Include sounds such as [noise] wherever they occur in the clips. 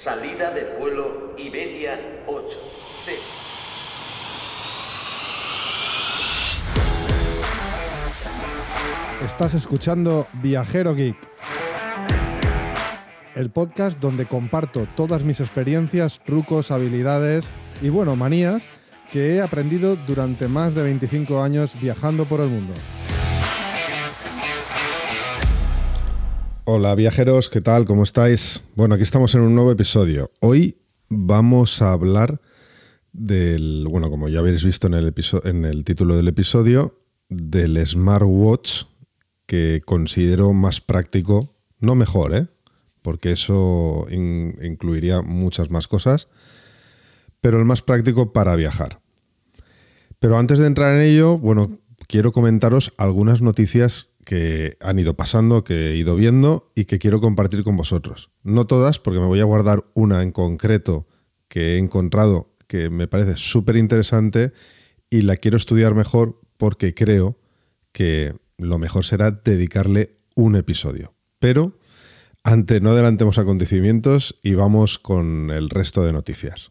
Salida del vuelo Iberia 8. C. Estás escuchando Viajero Geek, el podcast donde comparto todas mis experiencias, trucos, habilidades y, bueno, manías que he aprendido durante más de 25 años viajando por el mundo. Hola viajeros, ¿qué tal? ¿Cómo estáis? Bueno, aquí estamos en un nuevo episodio. Hoy vamos a hablar del, bueno, como ya habéis visto en el, título del episodio, del smartwatch que considero más práctico, no mejor, ¿eh? porque eso incluiría muchas más cosas, pero el más práctico para viajar. Pero antes de entrar en ello, bueno, quiero comentaros algunas noticias que han ido pasando, que he ido viendo y que quiero compartir con vosotros. No todas, porque me voy a guardar una en concreto que he encontrado que me parece súper interesante y la quiero estudiar mejor porque creo que lo mejor será dedicarle un episodio. Pero antes no adelantemos acontecimientos y vamos con el resto de noticias.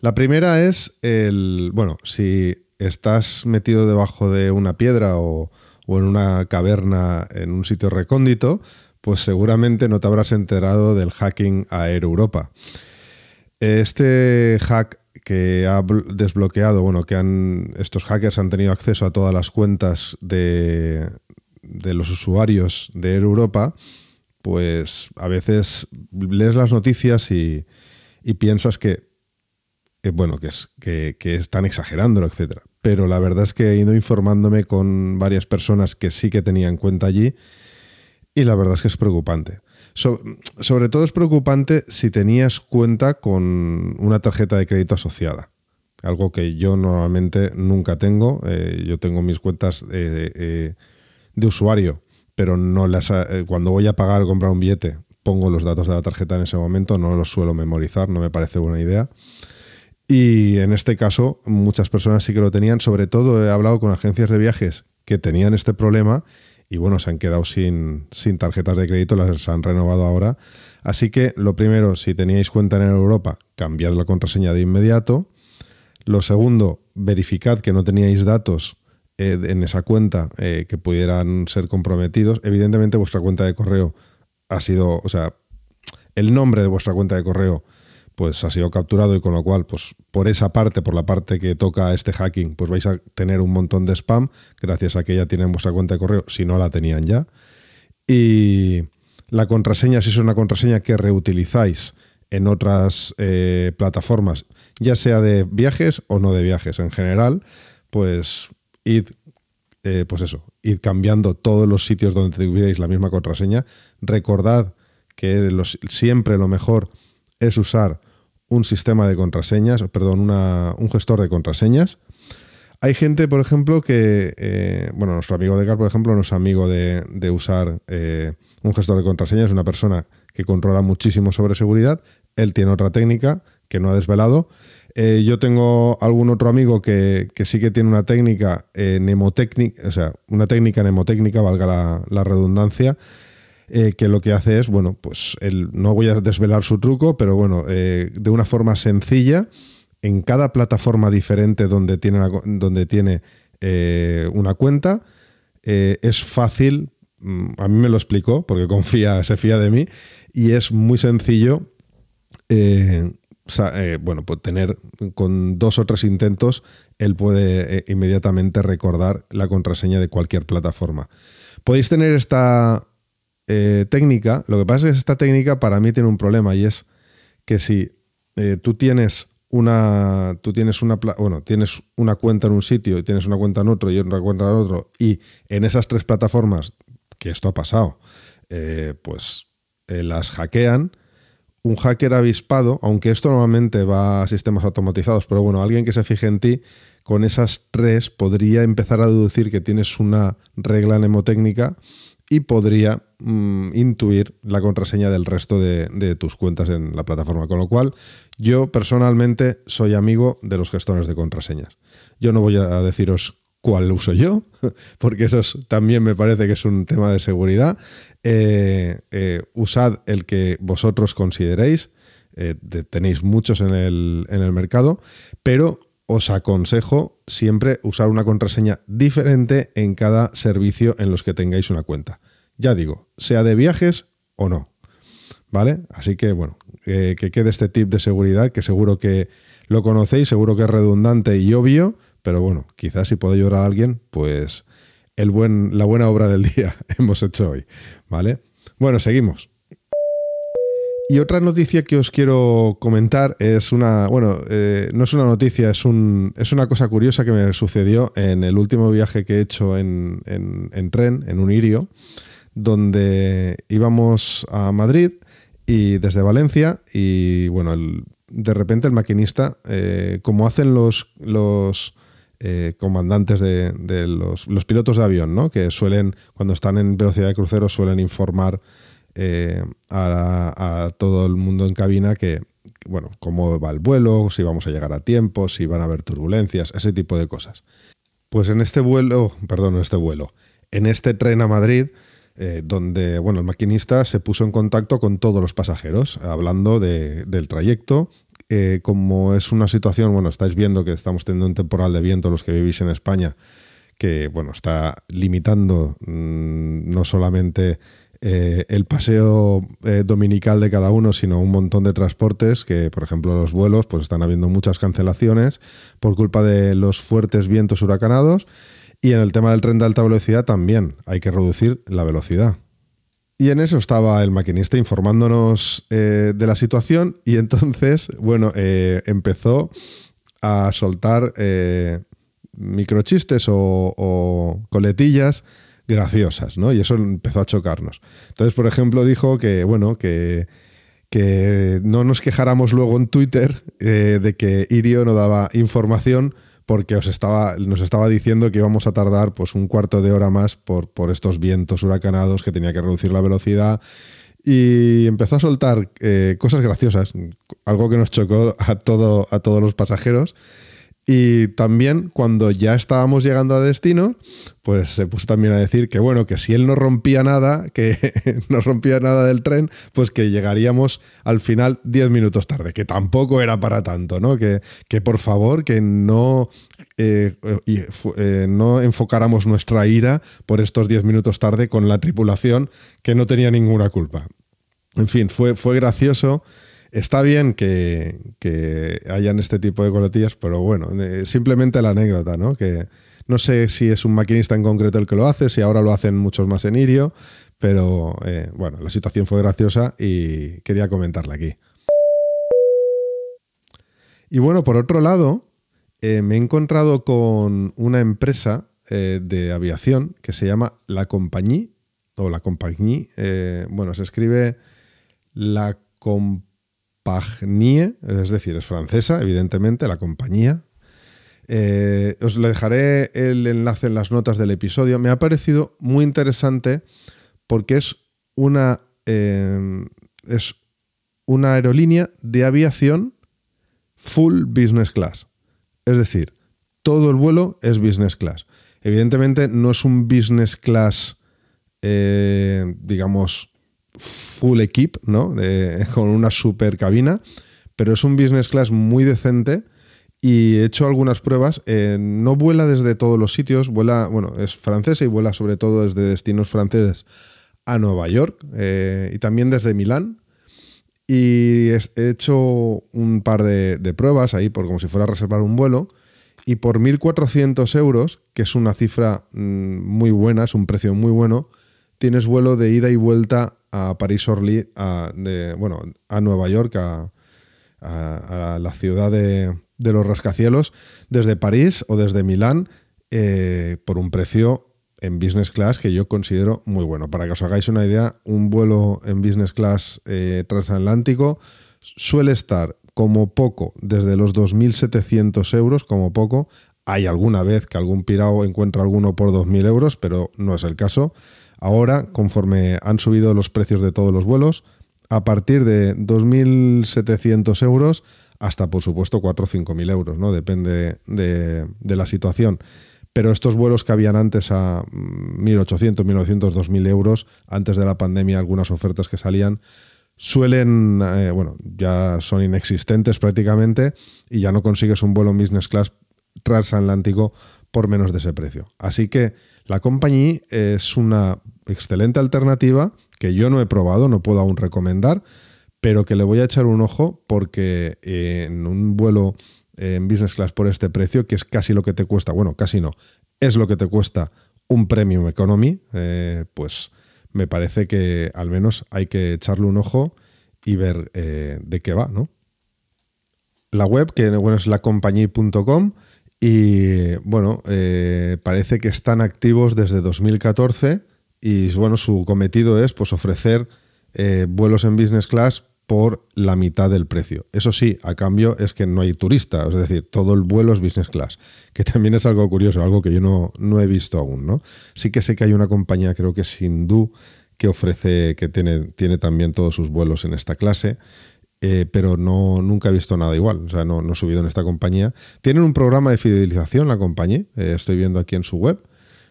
La primera es el, bueno, si estás metido debajo de una piedra o, o en una caverna en un sitio recóndito, pues seguramente no te habrás enterado del hacking a Air Europa. Este hack que ha desbloqueado, bueno, que han, estos hackers han tenido acceso a todas las cuentas de, de los usuarios de Air Europa, pues a veces lees las noticias y, y piensas que, bueno, que, es, que, están exagerándolo, etc. Pero la verdad es que he ido informándome con varias personas que sí que tenían cuenta allí y la verdad es que es preocupante sobre todo es preocupante si tenías cuenta con una tarjeta de crédito asociada. Algo que yo normalmente nunca tengo. Eh, yo tengo mis cuentas eh, eh, de usuario, pero no las cuando voy a pagar o comprar un billete pongo los datos de la tarjeta en ese momento, no los suelo memorizar, no me parece buena idea. Y en este caso, muchas personas sí que lo tenían. Sobre todo he hablado con agencias de viajes que tenían este problema y bueno, se han quedado sin, sin tarjetas de crédito, las han renovado ahora. Así que lo primero, si teníais cuenta en Europa, cambiad la contraseña de inmediato. Lo segundo, verificad que no teníais datos eh, en esa cuenta eh, que pudieran ser comprometidos. Evidentemente vuestra cuenta de correo ha sido, o sea, el nombre de vuestra cuenta de correo pues ha sido capturado y con lo cual, pues por esa parte, por la parte que toca este hacking, pues vais a tener un montón de spam gracias a que ya tienen vuestra cuenta de correo, si no la tenían ya. Y la contraseña, si es una contraseña que reutilizáis en otras eh, plataformas, ya sea de viajes o no de viajes en general, pues id, eh, pues eso, id cambiando todos los sitios donde tuvierais la misma contraseña. Recordad que siempre lo mejor es usar un sistema de contraseñas, perdón, un gestor de contraseñas. Hay gente, por ejemplo, que, eh, bueno, nuestro amigo de Car, por ejemplo, no es amigo de, usar eh, un gestor de contraseñas, es una persona que controla muchísimo sobre seguridad. Él tiene otra técnica que no ha desvelado. Eh, yo tengo algún otro amigo que, sí que tiene una técnica mnemotécnica, o sea, una técnica mnemotécnica, valga la redundancia, eh, que lo que hace es, bueno, pues el, no voy a desvelar su truco, pero bueno, eh, de una forma sencilla, en cada plataforma diferente donde tiene, donde tiene eh, una cuenta, es fácil, mm, a mí me lo explicó, porque confía, se fía de mí, y es muy sencillo. bueno, pues tener con dos o tres intentos, él puede inmediatamente recordar la contraseña de cualquier plataforma. Podéis tener esta, eh, técnica, lo que pasa es que esta técnica para mí tiene un problema y es que si eh, tú tienes una tú tienes una bueno, tienes una cuenta en un sitio y tienes una cuenta en otro y otra cuenta en otro y en esas tres plataformas que esto ha pasado, eh, pues las hackean. Un hacker avispado, aunque esto normalmente va a sistemas automatizados, pero bueno, alguien que se fije en ti, con esas tres podría empezar a deducir que tienes una regla mnemotécnica y podría mm, intuir la contraseña del resto de, tus cuentas en la plataforma. Con lo cual, yo personalmente soy amigo de los gestores de contraseñas. Yo no voy a deciros cuál uso yo, [laughs] porque eso también me parece que es un tema de seguridad. Eh, eh, usad el que vosotros consideréis, eh, tenéis muchos en el, en el mercado, pero os aconsejo siempre usar una contraseña diferente en cada servicio en los que tengáis una cuenta. Ya digo, sea de viajes o no. ¿Vale? Así que bueno, que quede este tip de seguridad que seguro que lo conocéis, seguro que es redundante y obvio, pero bueno, quizás si puedo ayudar a alguien, pues el buen, la buena obra del [laughs] día hemos hecho hoy. ¿Vale? Bueno, seguimos. Y otra noticia que os quiero comentar es una, bueno, eh, no es una noticia, es, un, es una cosa curiosa que me sucedió en el último viaje que he hecho en, en, tren, en un irio, donde íbamos a Madrid y desde Valencia y bueno, de repente el maquinista, eh, como hacen los, los eh, comandantes de, los, los, pilotos de avión, ¿no? que suelen, cuando están en velocidad de crucero, suelen informar eh, a, todo el mundo en cabina que, bueno, cómo va el vuelo, si vamos a llegar a tiempo, si van a haber turbulencias, ese tipo de cosas. Pues en este vuelo, perdón, en este vuelo, en este tren a Madrid, eh, donde bueno, el maquinista se puso en contacto con todos los pasajeros, hablando del trayecto. Eh, como es una situación, bueno, estáis viendo que estamos teniendo un temporal de viento los que vivís en España, que bueno, está limitando mm, no solamente eh, el paseo dominical de cada uno, sino un montón de transportes que, por ejemplo, los vuelos, pues están habiendo muchas cancelaciones por culpa de los fuertes vientos huracanados. Y en el tema del tren de alta velocidad también hay que reducir la velocidad. Y en eso estaba el maquinista informándonos eh, de la situación y entonces, [laughs] bueno, empezó a soltar microchistes o, coletillas graciosas, ¿no? Y eso empezó a chocarnos. Entonces, por ejemplo, dijo que, bueno, que, que no nos quejáramos luego en Twitter eh, de que Irio no daba información porque os estaba, nos estaba diciendo que íbamos a tardar pues, un cuarto de hora más por, por estos vientos huracanados, que tenía que reducir la velocidad. Y empezó a soltar eh, cosas graciosas, algo que nos chocó a, todo, a todos los pasajeros. Y también cuando ya estábamos llegando a destino, pues se puso también a decir que bueno, que si él no rompía nada, que [laughs] no rompía nada del tren, pues que llegaríamos al final 10 minutos tarde, que tampoco era para tanto, ¿no? Que, que por favor, que no, eh, eh, no enfocáramos nuestra ira por estos 10 minutos tarde con la tripulación que no tenía ninguna culpa. En fin, fue, fue gracioso está bien que, hayan este tipo de coletillas, pero bueno, eh, simplemente la anécdota, ¿no? Que no sé si es un maquinista en concreto el que lo hace, si ahora lo hacen muchos más en Irio, pero eh, bueno, la situación fue graciosa y quería comentarla aquí. Y bueno, por otro lado, eh, me he encontrado con una empresa de aviación que se llama La Compagnie, o La Compagnie, bueno, se escribe La Compagnie Pagnie, es decir, es francesa, evidentemente, la compañía. Eh, os le dejaré el enlace en las notas del episodio. Me ha parecido muy interesante porque es una, eh, es una aerolínea de aviación full business class. Es decir, todo el vuelo es business class. Evidentemente no es un business class, eh, digamos, full equip, ¿no? [laughs] con una super cabina, pero es un business class muy decente y he hecho algunas pruebas. Eh, no vuela desde todos los sitios, vuela, bueno, es francesa y vuela sobre todo desde destinos franceses a Nueva York eh, y también desde Milán. Y he hecho un par de, pruebas ahí, por como si fuera a reservar un vuelo. Y por 1.400 euros, que es una cifra mm, muy buena, es un precio muy bueno, tienes vuelo de ida y vuelta a París-Orly, a, bueno, a Nueva York, a, la ciudad de, los rascacielos, desde París o desde Milán, eh, por un precio en business class que yo considero muy bueno. Para que os hagáis una idea, un vuelo en business class eh, transatlántico suele estar como poco desde los 2.700 euros, como poco. Hay alguna vez que algún pirao encuentra alguno por 2.000 euros, pero no es el caso. Ahora, conforme han subido los precios de todos los vuelos, a partir de 2.700 euros hasta, por supuesto, 4 o 5.000 euros, ¿no? Depende de, la situación. pero estos vuelos que habían antes a 1.800, 1.900, 2.000 euros, antes de la pandemia, algunas ofertas que salían, suelen, eh, bueno, ya son inexistentes prácticamente y ya no consigues un vuelo business class transatlántico por menos de ese precio. Así que la compañía es una excelente alternativa que yo no he probado, no puedo aún recomendar, pero que le voy a echar un ojo porque en un vuelo en business class por este precio, que es casi lo que te cuesta, bueno, casi no, es lo que te cuesta un premium economy, eh, pues me parece que al menos hay que echarle un ojo y ver eh, de qué va, ¿no? La web, que bueno, es lacompañía.com y bueno, eh, parece que están activos desde 2014 y bueno, su cometido es pues ofrecer vuelos en business class por la mitad del precio. Eso sí, a cambio es que no hay turista, es decir, todo el vuelo es business class, que también es algo curioso, algo que yo no, no he visto aún, ¿no? Sí que sé que hay una compañía, creo que es Hindú, que ofrece, que tiene, tiene también todos sus vuelos en esta clase, eh, pero no, nunca he visto nada igual, o sea, no, no, he subido en esta compañía. Tienen un programa de fidelización, la compañía, eh, estoy viendo aquí en su web,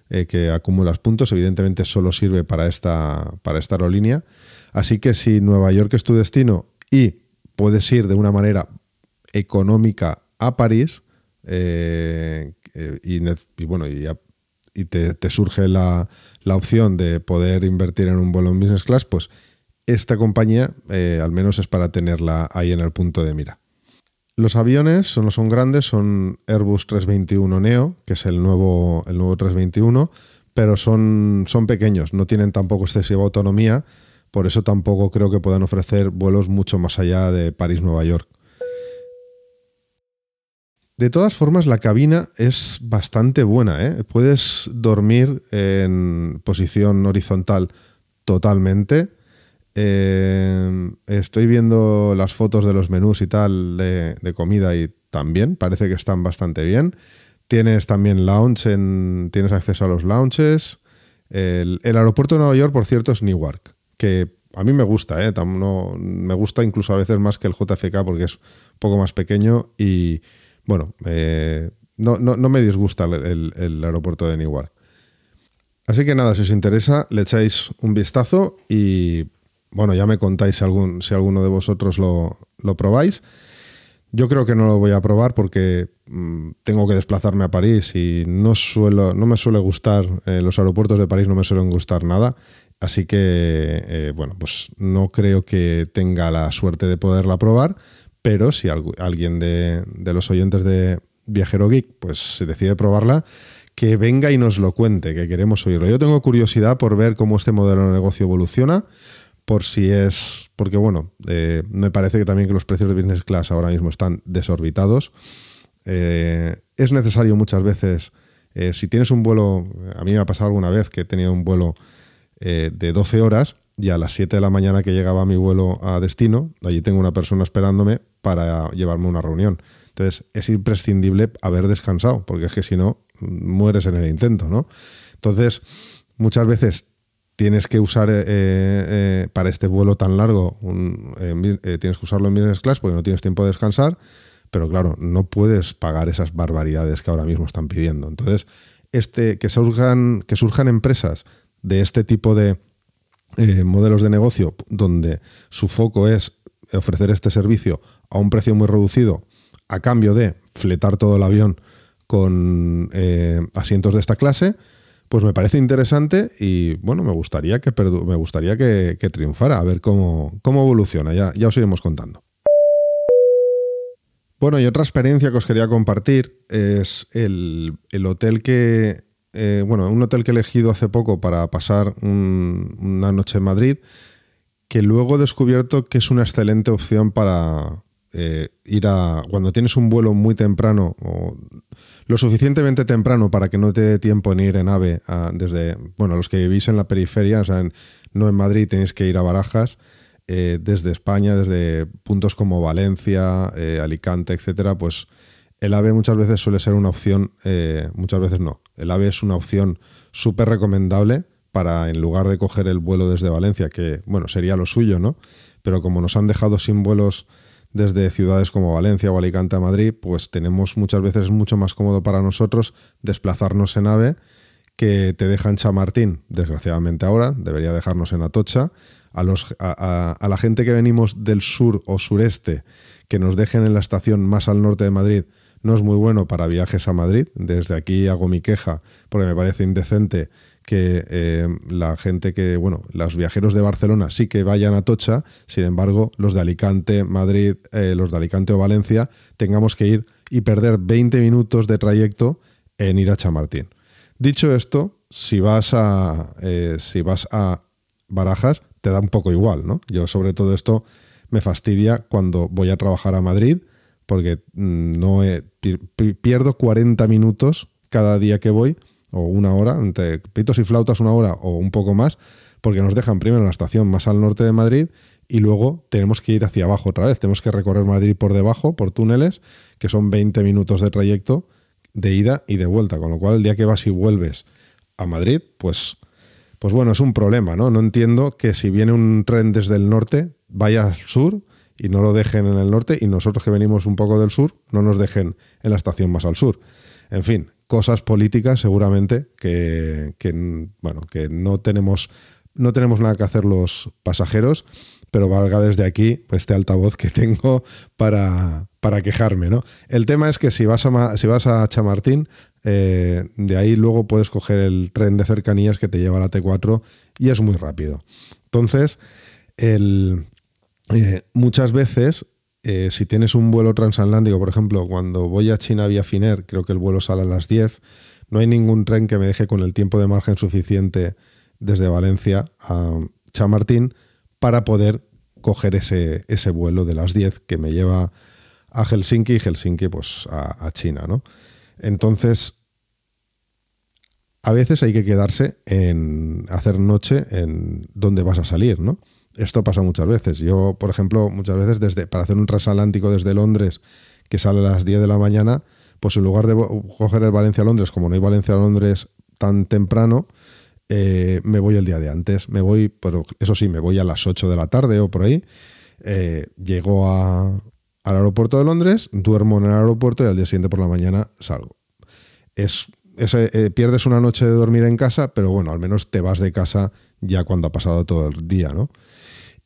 eh, que acumulas puntos, evidentemente solo sirve para esta, para esta aerolínea Así que si Nueva York es tu destino y puedes ir de una manera económica a París, y, bueno, y, te, surge la, opción de poder invertir en un vuelo en business class, pues esta compañía eh, al menos es para tenerla ahí en el punto de mira. Los aviones no son grandes, son Airbus 321 Neo, que es el nuevo, el nuevo 321, pero son, son pequeños, no tienen tampoco excesiva autonomía por eso tampoco creo que puedan ofrecer vuelos mucho más allá de París-Nueva York. De todas formas, la cabina es bastante buena. ¿eh? Puedes dormir en posición horizontal totalmente. Eh, estoy viendo las fotos de los menús y tal de, comida y también parece que están bastante bien. Tienes también lounge, en, tienes acceso a los lounges. El, el aeropuerto de Nueva York, por cierto, es Newark que a mí me gusta, ¿eh? No, me gusta incluso a veces más que el JFK porque es un poco más pequeño y, bueno, eh, no, me disgusta el, aeropuerto de Newark. Así que nada, si os interesa, le echáis un vistazo y, bueno, ya me contáis si, algún, si alguno de vosotros lo, probáis. Yo creo que no lo voy a probar porque mm, tengo que desplazarme a París y no, me suele gustar, eh, los aeropuertos de París no me suelen gustar nada Así que, eh, bueno, pues no creo que tenga la suerte de poderla probar, pero si alguien de, los oyentes de Viajero Geek pues se decide probarla, que venga y nos lo cuente, que queremos oírlo. Yo tengo curiosidad por ver cómo este modelo de negocio evoluciona, por si es, porque bueno, eh, me parece que también que los precios de business class ahora mismo están desorbitados. Eh, es necesario muchas veces, si tienes un vuelo, a mí me ha pasado alguna vez que he tenido un vuelo eh, de 12 horas y a las 7 de la mañana que llegaba mi vuelo a destino, allí tengo una persona esperándome para llevarme una reunión. Entonces es imprescindible haber descansado, porque es que si no, mueres en el intento, ¿no? Entonces, muchas veces tienes que usar eh, eh, para este vuelo tan largo, tienes que usarlo en business class porque no tienes tiempo de descansar, pero claro, no puedes pagar esas barbaridades que ahora mismo están pidiendo. Entonces, este, que, surjan, que surjan empresas de este tipo de eh, modelos de negocio donde su foco es ofrecer este servicio a un precio muy reducido a cambio de fletar todo el avión con eh, asientos de esta clase, pues me parece interesante y bueno, me gustaría que, me gustaría que, triunfara, a ver cómo, cómo evoluciona, ya, ya os iremos contando. Bueno, y otra experiencia que os quería compartir es el, el hotel que eh, bueno, un hotel que he elegido hace poco para pasar una noche en Madrid, que luego he descubierto que es una excelente opción para eh, ir a. Cuando tienes un vuelo muy temprano, o lo suficientemente temprano para que no te dé tiempo en ir en AVE desde. Bueno, los que vivís en la periferia, o sea, no en Madrid, tenéis que ir a Barajas. Eh, desde España, desde puntos como Valencia, Alicante, etcétera, pues el AVE muchas veces suele ser una opción, eh, muchas veces no. El AVE es una opción súper recomendable para, en lugar de coger el vuelo desde Valencia, que, bueno, sería lo suyo, ¿no? Pero como nos han dejado sin vuelos desde ciudades como Valencia o Alicante a Madrid, pues tenemos muchas veces mucho más cómodo para nosotros desplazarnos en AVE que te deja en Chamartín, desgraciadamente ahora, debería dejarnos en Atocha. A, los, a, la gente que venimos del sur o sureste, que nos dejen en la estación más al norte de Madrid, no es muy bueno para viajes a Madrid. Desde aquí hago mi queja porque me parece indecente que eh, la gente que, bueno, los viajeros de Barcelona sí que vayan a Tocha, sin embargo, los de Alicante, Madrid, eh, los de Alicante o Valencia, tengamos que ir y perder 20 minutos de trayecto en ir a Chamartín. Dicho esto, si vas a, eh, si vas a Barajas, te da un poco igual, ¿no? Yo sobre todo esto me fastidia cuando voy a trabajar a Madrid, porque mm, no pierdo 40 minutos cada día que voy o una hora, entre pitos y flautas una hora o un poco más, porque nos dejan primero en la estación más al norte de Madrid y luego tenemos que ir hacia abajo otra vez. Tenemos que recorrer Madrid por debajo, por túneles, que son 20 minutos de trayecto de ida y de vuelta. Con lo cual, el día que vas y vuelves a Madrid, pues, pues bueno, es un problema, ¿no? No entiendo que si viene un tren desde el norte, vaya al sur y no lo dejen en el norte y nosotros que venimos un poco del sur, no nos dejen en la estación más al sur. En fin, cosas políticas seguramente que, bueno, que no tenemos, no tenemos nada que hacer los pasajeros, pero valga desde aquí este altavoz que [laughs] tengo para, para quejarme. ¿no? El tema es que si vas a, si vas a Chamartín, eh, de ahí luego puedes coger el tren de cercanías que te lleva a la T4 y es muy rápido. Entonces, eh, muchas veces eh, si tienes un vuelo transatlántico, por ejemplo, cuando voy a China vía Finer, creo que el vuelo sale a las 10, no hay ningún tren que me deje con el tiempo de margen suficiente desde Valencia a Chamartín para poder coger ese, ese vuelo de las 10 que me lleva a Helsinki y Helsinki pues a, China, ¿no? Entonces, a veces hay que quedarse en hacer noche en donde vas a salir, ¿no? Esto pasa muchas veces. Yo, por ejemplo, muchas veces desde, para hacer un transatlántico desde Londres que sale a las 10 de la mañana, pues en lugar de coger el Valencia-Londres, como no hay Valencia-Londres tan temprano, eh, me voy el día de antes. Me voy, pero eso sí, me voy a las 8 de la tarde o por ahí. Eh, llego al aeropuerto de Londres, duermo en el aeropuerto y al día siguiente por la mañana salgo. Es, eh, pierdes una noche de dormir en casa, pero bueno, al menos te vas de casa ya cuando ha pasado todo el día, ¿no?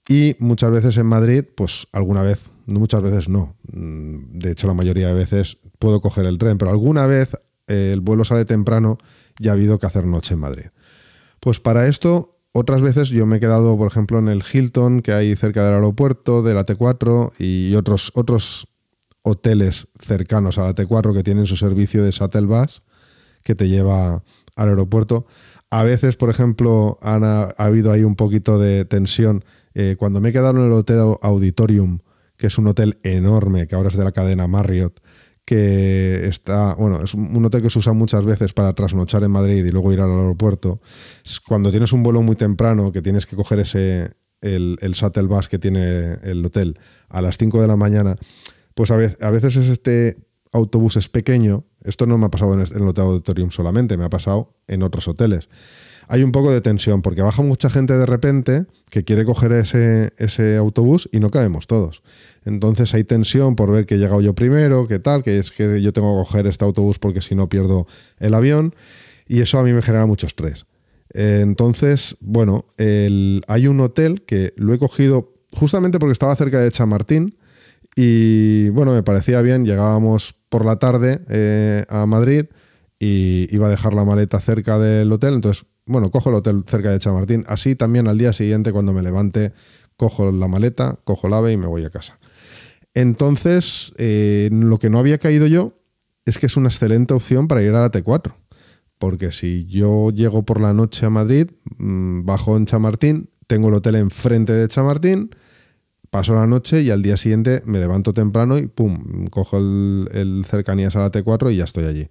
Y muchas veces en Madrid, pues alguna vez, muchas veces no. Mm, de hecho, la mayoría de veces puedo coger el tren, pero alguna vez eh, el vuelo sale temprano y ha habido que hacer noche en Madrid. Pues para esto, otras veces yo me he quedado, por ejemplo, en el Hilton, que hay cerca del aeropuerto, de la T4, y otros, otros hoteles cercanos a la T4 que tienen su servicio de shuttle bus que te lleva al aeropuerto. A veces, por ejemplo, ha habido ahí un poquito de tensión eh, cuando me he quedado en el Hotel Auditorium, que es un hotel enorme, que ahora es de la cadena Marriott, que está, bueno, es un hotel que se usa muchas veces para trasnochar en Madrid y luego ir al aeropuerto. Cuando tienes un vuelo muy temprano, que tienes que coger ese, el, shuttle bus que tiene el hotel a las 5 de la mañana, pues a veces, a veces es este autobús es pequeño. Esto no me ha pasado en el Hotel Auditorium solamente, me ha pasado en otros hoteles hay un poco de tensión porque baja mucha gente de repente que quiere coger ese, ese autobús y no cabemos todos. Entonces hay tensión por ver que he llegado yo primero, qué tal, que es que yo tengo que coger este autobús porque si no pierdo el avión y eso a mí me genera mucho estrés. Entonces, bueno, hay un hotel que lo he cogido justamente porque estaba cerca de Chamartín y bueno, me parecía bien, llegábamos por la tarde eh, a Madrid y iba a dejar la maleta cerca del hotel, entonces bueno, cojo el hotel cerca de Chamartín. Así también al día siguiente, cuando me levante, cojo la maleta, cojo el ave y me voy a casa. Entonces, eh, lo que no había caído yo es que es una excelente opción para ir a la T4. Porque si yo llego por la noche a Madrid, mm, bajo en Chamartín, tengo el hotel enfrente de Chamartín, paso la noche y al día siguiente me levanto temprano y pum, cojo el, el cercanías a la T4 y ya estoy allí.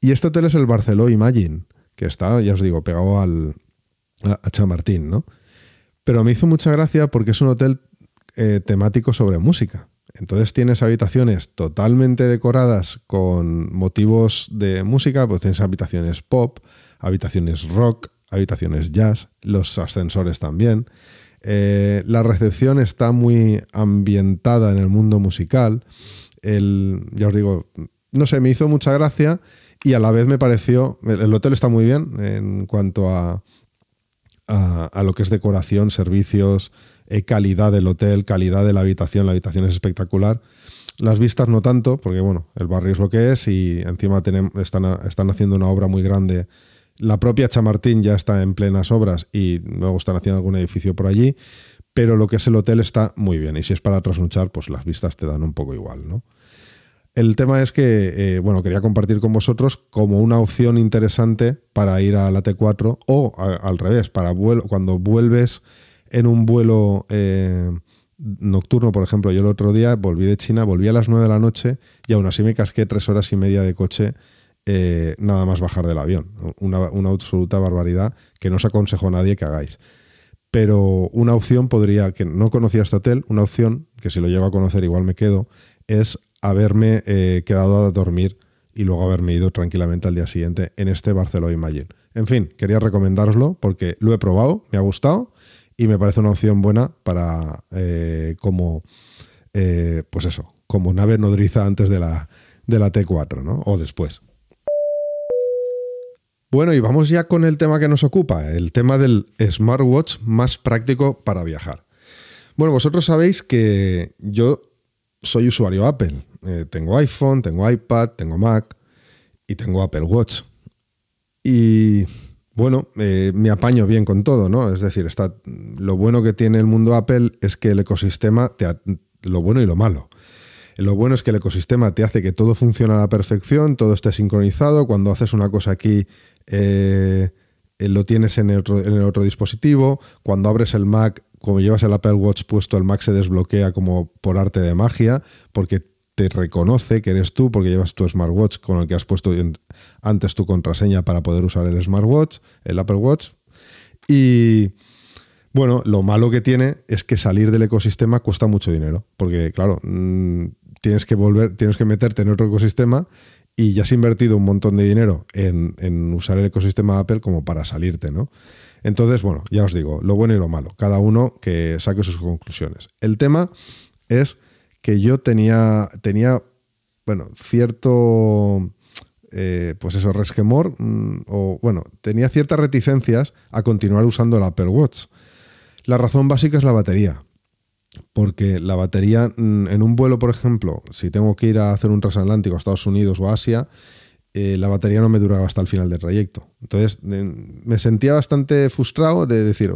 Y este hotel es el Barceló Imagine que está, ya os digo, pegado al, a, Chamartín, ¿no? Pero me hizo mucha gracia porque es un hotel eh, temático sobre música. Entonces tienes habitaciones totalmente decoradas con motivos de música, pues tienes habitaciones pop, habitaciones rock, habitaciones jazz, los ascensores también. Eh, la recepción está muy ambientada en el mundo musical. El, ya os digo, no sé, me hizo mucha gracia y a la vez me pareció, el hotel está muy bien en cuanto a, a, lo que es decoración, servicios, eh, calidad del hotel, calidad de la habitación, la habitación es espectacular. Las vistas no tanto, porque bueno, el barrio es lo que es y encima están, están haciendo una obra muy grande. La propia Chamartín ya está en plenas obras y luego están haciendo algún edificio por allí, pero lo que es el hotel está muy bien y si es para trasnochar, pues las vistas te dan un poco igual, ¿no? El tema es que, eh, bueno, quería compartir con vosotros como una opción interesante para ir a la T4 o al revés, para cuando vuelves en un vuelo eh, nocturno, por ejemplo, yo el otro día volví de China, volví a las 9 de la noche y aún así me casqué tres horas y media de coche eh, nada más bajar del avión. Una, una, absoluta barbaridad que no os aconsejo a nadie que hagáis. Pero una opción podría, que no conocía este hotel, una opción, que si lo llego a conocer igual me quedo, es haberme eh, quedado a dormir y luego haberme ido tranquilamente al día siguiente en este Barcelona Imagine. En fin, quería recomendároslo porque lo he probado, me ha gustado y me parece una opción buena para eh, como, eh, pues eso, como nave nodriza antes de la, de la T4, ¿no? O después. Bueno, y vamos ya con el tema que nos ocupa, el tema del smartwatch más práctico para viajar. Bueno, vosotros sabéis que yo soy usuario Apple. Eh, tengo iPhone, tengo iPad, tengo Mac y tengo Apple Watch. Y bueno, eh, me apaño bien con todo, ¿no? Es decir, está, lo bueno que tiene el mundo Apple es que el ecosistema, te, lo bueno y lo malo. Lo bueno es que el ecosistema te hace que todo funcione a la perfección, todo esté sincronizado. Cuando haces una cosa aquí, eh, lo tienes en en el, otro dispositivo. Cuando abres el Mac, como llevas el Apple Watch puesto, el Mac se desbloquea como por arte de magia, porque te reconoce que eres tú, porque llevas tu smartwatch con el que has puesto antes tu contraseña para poder usar el smartwatch, el Apple Watch. Y bueno, lo malo que tiene es que salir del ecosistema cuesta mucho dinero, porque claro, mm, tienes que volver, tienes que meterte en otro ecosistema y ya has invertido un montón de dinero en, usar el ecosistema Apple como para salirte, ¿no? Entonces, bueno, ya os digo, lo bueno y lo malo, cada uno que saque sus conclusiones. El tema es que yo tenía, tenía bueno, cierto, eh, pues eso, resquemor, mm, o bueno, tenía ciertas reticencias a continuar usando el Apple Watch. La razón básica es la batería. Porque la batería mm, en un vuelo, por ejemplo, si tengo que ir a hacer un transatlántico a Estados Unidos o a Asia, eh, la batería no me duraba hasta el final del trayecto. Entonces me sentía bastante frustrado de decir,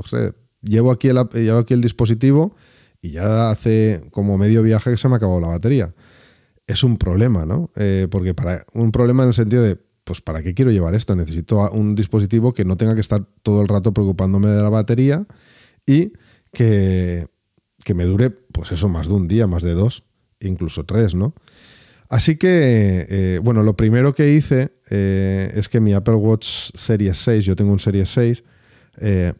llevo aquí, el, llevo aquí el dispositivo y ya hace como medio viaje que se me ha acabado la batería. Es un problema, ¿no? Eh, porque para un problema en el sentido de, pues ¿para qué quiero llevar esto? Necesito un dispositivo que no tenga que estar todo el rato preocupándome de la batería y que, que me dure, pues eso, más de un día, más de dos, incluso tres, ¿no? Así que, eh, bueno, lo primero que hice eh, es que mi Apple Watch Series 6, yo tengo un Series 6, eh,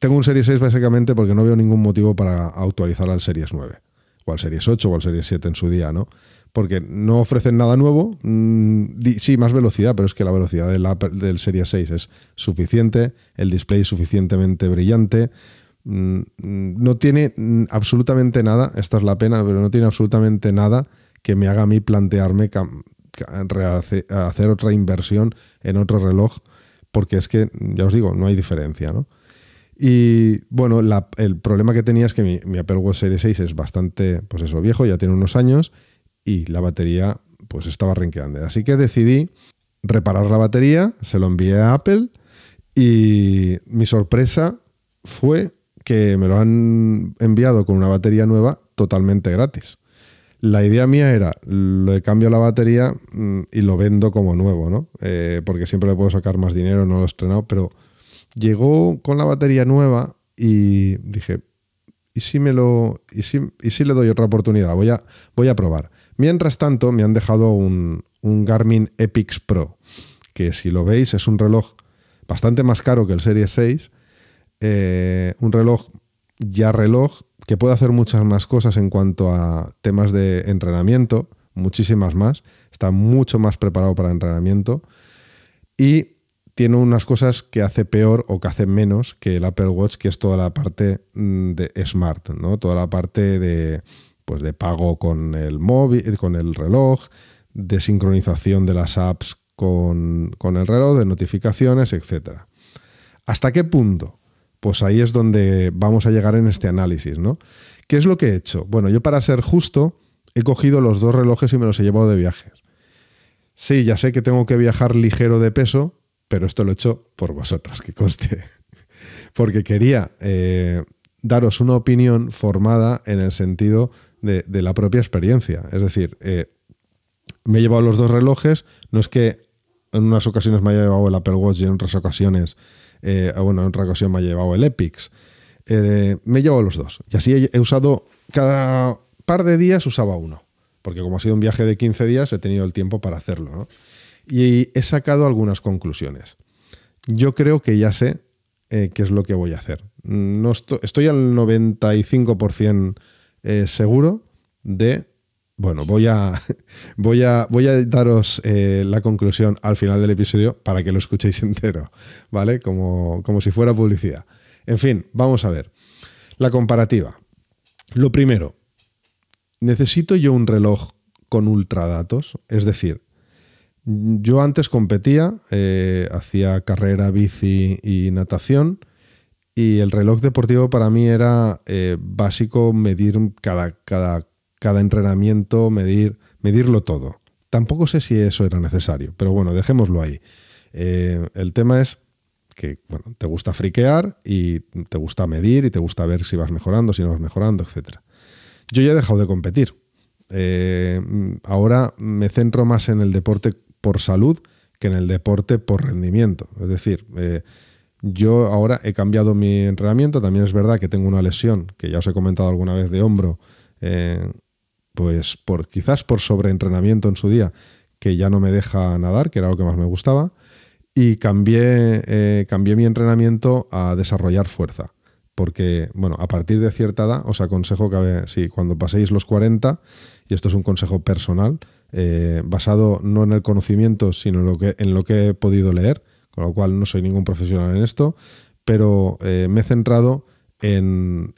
tengo un Series 6 básicamente porque no veo ningún motivo para actualizar al Series 9, o al Series 8 o al Series 7 en su día, ¿no? Porque no ofrecen nada nuevo, mm, sí, más velocidad, pero es que la velocidad del, del Series 6 es suficiente, el display es suficientemente brillante, no tiene mm, absolutamente nada, esta es la pena, pero no tiene absolutamente nada que me haga a mí plantearme hacer otra inversión en otro reloj, porque es que, ya os digo, no hay diferencia, ¿no? Y bueno, el problema que tenía es que mi, Apple Watch Series 6 es bastante, pues eso, viejo, ya tiene unos años y la batería pues estaba renqueando. Así que decidí reparar la batería, se lo envié a Apple y mi sorpresa fue que me lo han enviado con una batería nueva totalmente gratis. La idea mía era, le cambio la batería mm, y lo vendo como nuevo, ¿no? Eh, porque siempre le puedo sacar más dinero, no lo he estrenado, pero llegó con la batería nueva y dije, ¿y si, me lo, y si, y le doy otra oportunidad? Voy a, voy a probar. Mientras tanto, me han dejado un, Garmin Epix Pro, que si lo veis es un reloj bastante más caro que el Series 6, eh, un reloj ya reloj que puede hacer muchas más cosas en cuanto a temas de entrenamiento, muchísimas más. Está mucho más preparado para entrenamiento. Y tiene unas cosas que hace peor o que hace menos que el Apple Watch, que es toda la parte mm, de smart, ¿no? Toda la parte de, pues de pago con el móvil, con el reloj, de sincronización de las apps con, con el reloj, de notificaciones, etc. ¿Hasta qué punto? Pues ahí es donde vamos a llegar en este análisis, ¿no? ¿Qué es lo que he hecho? Bueno, yo para ser justo, he cogido los dos relojes y me los he llevado de viajes. Sí, ya sé que tengo que viajar ligero de peso, pero esto lo he hecho por vosotros, que conste. [laughs] Porque quería eh, daros una opinión formada en el sentido de, la propia experiencia. Es decir, eh, me he llevado los dos relojes, no es que en unas ocasiones me haya llevado el Apple Watch y en otras ocasiones, eh, bueno, en otra ocasión me haya llevado el Epix. me he llevado los dos. Y así he, usado, cada par de días usaba uno. Porque como ha sido un viaje de 15 días, he tenido el tiempo para hacerlo. y he sacado algunas conclusiones. Yo creo que ya sé eh, qué es lo que voy a hacer. No estoy, al 95% eh, seguro de... Bueno, voy a, [laughs] voy a, voy a daros eh, la conclusión al final del episodio para que lo escuchéis [laughs] entero, ¿vale? Como, como si fuera publicidad. En fin, vamos a ver. La comparativa. Lo primero, ¿necesito yo un reloj con ultradatos? Es decir, yo antes competía, eh, hacía carrera, bici y natación. Y el reloj deportivo para mí era eh, básico medir cada, cada, cada entrenamiento, medir, medirlo todo. Tampoco sé si eso era necesario, pero bueno, dejémoslo ahí. Eh, el tema es que bueno, te gusta friquear y te gusta medir y te gusta ver si vas mejorando, si no vas mejorando, etc. Yo ya he dejado de competir. ahora me centro más en el deporte por salud que en el deporte por rendimiento. Es decir, eh, yo ahora he cambiado mi entrenamiento, también es verdad que tengo una lesión, que ya os he comentado alguna vez de hombro, eh, pues por, quizás por sobreentrenamiento en su día, que ya no me deja nadar, que era lo que más me gustaba, y cambié, eh, cambié mi entrenamiento a desarrollar fuerza. Porque, bueno, a partir de cierta edad os aconsejo que, si cuando paséis los 40, y esto es un consejo personal, eh, basado no en el conocimiento, sino en lo, que, en lo que he podido leer, con lo cual no soy ningún profesional en esto, pero eh, me he centrado en,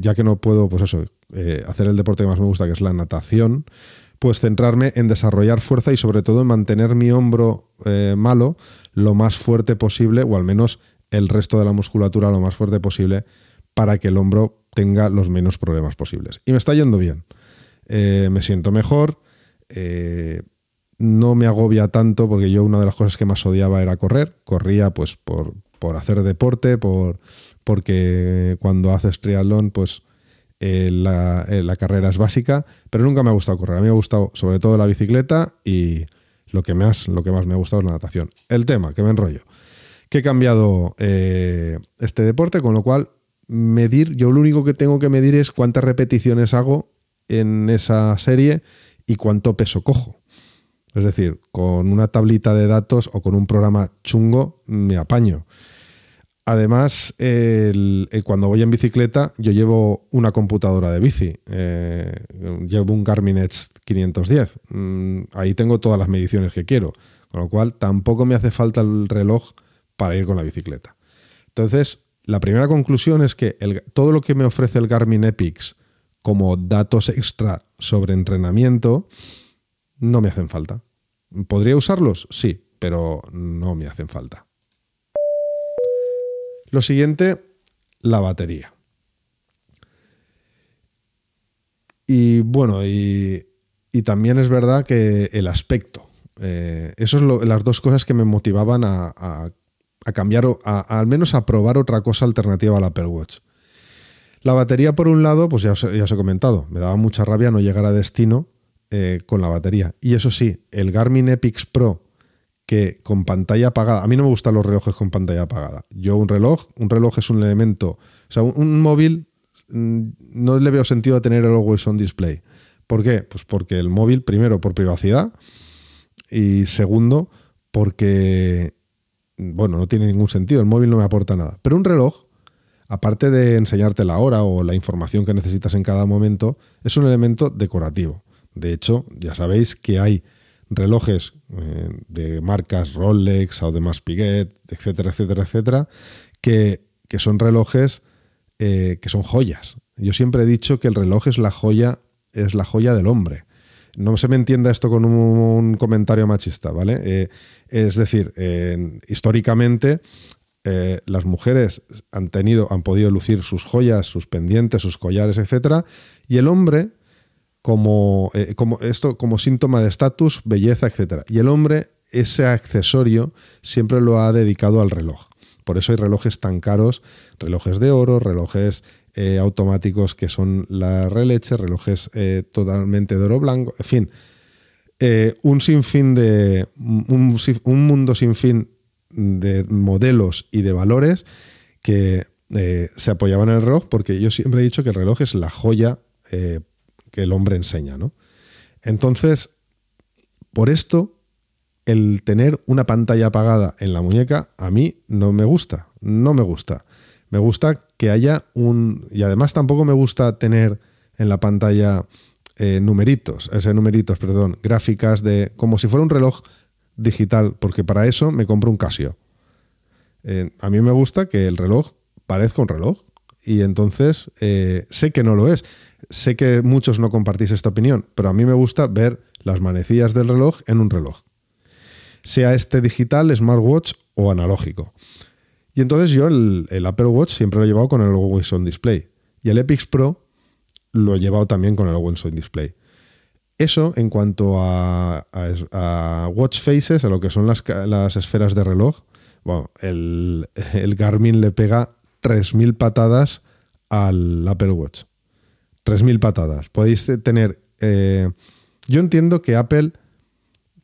ya que no puedo, pues eso, eh, hacer el deporte que más me gusta, que es la natación, pues centrarme en desarrollar fuerza y sobre todo en mantener mi hombro malo lo más fuerte posible, o al menos el resto de la musculatura lo más fuerte posible, para que el hombro tenga los menos problemas posibles. Y me está yendo bien. me siento mejor, eh, no me agobia tanto porque yo una de las cosas que más odiaba era correr. Corría pues por, por hacer deporte, por, porque cuando haces triatlón pues eh, la, eh, la, carrera es básica, pero nunca me ha gustado correr. A mí me ha gustado sobre todo la bicicleta y lo que más, lo que más me ha gustado es la natación. El tema, que me enrollo. Que he cambiado este deporte, con lo cual medir, yo lo único que tengo que medir es cuántas repeticiones hago en esa serie y cuánto peso cojo. Es decir, con una tablita de datos o con un programa chungo me apaño. Además, cuando voy en bicicleta, yo llevo una computadora de bici. Eh, llevo un Garmin Edge 510. Mm, ahí tengo todas las mediciones que quiero. Con lo cual, tampoco me hace falta el reloj para ir con la bicicleta. Entonces, la primera conclusión es que todo lo que me ofrece el Garmin Epix como datos extra sobre entrenamiento no me hacen falta. ¿Podría usarlos? Sí, pero no me hacen falta. Lo siguiente, la batería. Y bueno, y, también es verdad que el aspecto. Eh, Esas son las dos cosas que me motivaban a, cambiar, o al menos a probar otra cosa alternativa al Apple Watch. La batería, por un lado, pues ya os, he comentado, me daba mucha rabia no llegar a destino eh, con la batería. Y eso sí, el Garmin Epix Pro, que con pantalla apagada, a mí no me gustan los relojes con pantalla apagada. Yo un reloj, un reloj es un elemento, o sea, un, móvil mm, no le veo sentido a tener el Always On Display. ¿Por qué? Pues porque el móvil, primero, por privacidad y segundo, porque, bueno, no tiene ningún sentido, el móvil no me aporta nada. Pero un reloj aparte de enseñarte la hora o la información que necesitas en cada momento, es un elemento decorativo. De hecho, ya sabéis que hay relojes eh, de marcas Rolex, Audemars Piguet, etcétera, etcétera, etcétera, que, son relojes eh, que son joyas. Yo siempre he dicho que el reloj es la joya, es la joya del hombre. No se me entienda esto con un, comentario machista, ¿vale? Eh, es decir, históricamente las mujeres han tenido, han podido lucir sus joyas, sus pendientes, sus collares, etcétera, y el hombre como, eh, como, esto, como síntoma de estatus, belleza, etc. Y el hombre, ese accesorio, siempre lo ha dedicado al reloj. Por eso hay relojes tan caros, relojes de oro, relojes eh, automáticos que son la releche, relojes eh, totalmente de oro blanco, en fin, un sinfín de. Un, un, mundo sin fin de modelos y de valores que se apoyaban en el reloj, porque yo siempre he dicho que el reloj es la joya que el hombre enseña, ¿no? Entonces, por esto, el tener una pantalla apagada en la muñeca a mí no me gusta, no me gusta. Me gusta que haya un... Y además tampoco me gusta tener en la pantalla eh, numeritos, ese numeritos, perdón, gráficas de... como si fuera un reloj digital, porque para eso me compro un Casio. Eh, a mí me gusta que el reloj parezca un reloj. Y entonces eh, sé que no lo es sé que muchos no compartís esta opinión, pero a mí me gusta ver las manecillas del reloj en un reloj. Sea este digital, smartwatch o analógico. Y entonces yo el, Apple Watch siempre lo he llevado con el Always On Display. Y el Epix Pro lo he llevado también con el Always Display. Eso en cuanto a, watch faces, a lo que son las, esferas de reloj, bueno, el, el Garmin le pega 3.000 patadas al Apple Watch. 3.000 patadas. Podéis tener... Eh, yo entiendo que Apple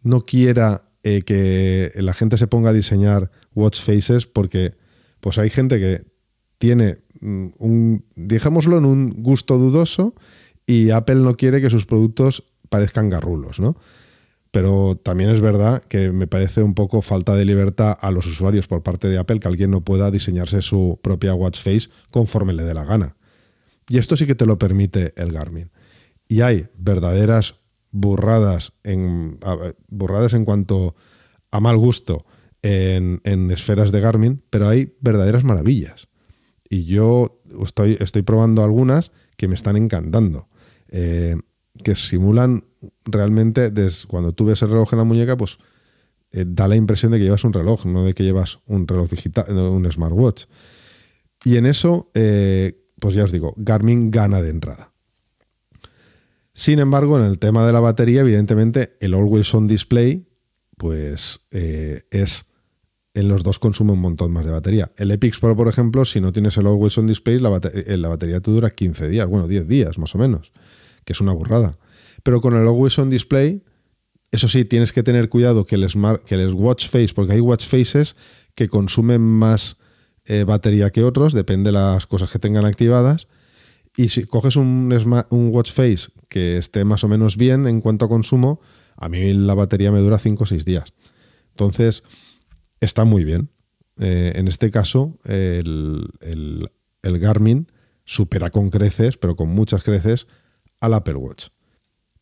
no quiera eh, que la gente se ponga a diseñar watch faces porque pues hay gente que tiene mm, un, dejémoslo en un gusto dudoso y Apple no quiere que sus productos parezcan garrulos, ¿no? Pero también es verdad que me parece un poco falta de libertad a los usuarios por parte de Apple que alguien no pueda diseñarse su propia watch face conforme le dé la gana. Y esto sí que te lo permite el Garmin. Y hay verdaderas burradas en, burradas en cuanto a mal gusto en, esferas de Garmin, pero hay verdaderas maravillas. Y yo estoy, estoy probando algunas que me están encantando. Eh, que simulan realmente, cuando tú ves el reloj en la muñeca, pues eh, da la impresión de que llevas un reloj, no de que llevas un reloj digital, un smartwatch. Y en eso eh, pues ya os digo, Garmin gana de entrada. Sin embargo, en el tema de la batería, evidentemente, el Always On Display, pues eh, es en los dos consume un montón más de batería. El Epix Pro, por ejemplo, si no tienes el Always On Display, la, eh, la batería te dura 15 días, bueno, 10 días más o menos, que es una burrada. Pero con el Always On Display, eso sí, tienes que tener cuidado que el, smart, que el Watch Face, porque hay Watch Faces que consumen más eh, batería que otros, depende de las cosas que tengan activadas. Y si coges un, un watch face que esté más o menos bien en cuanto a consumo, a mí la batería me dura 5 o 6 días. Entonces, está muy bien. Eh, en este caso, el, el, Garmin supera con creces, pero con muchas creces, al Apple Watch.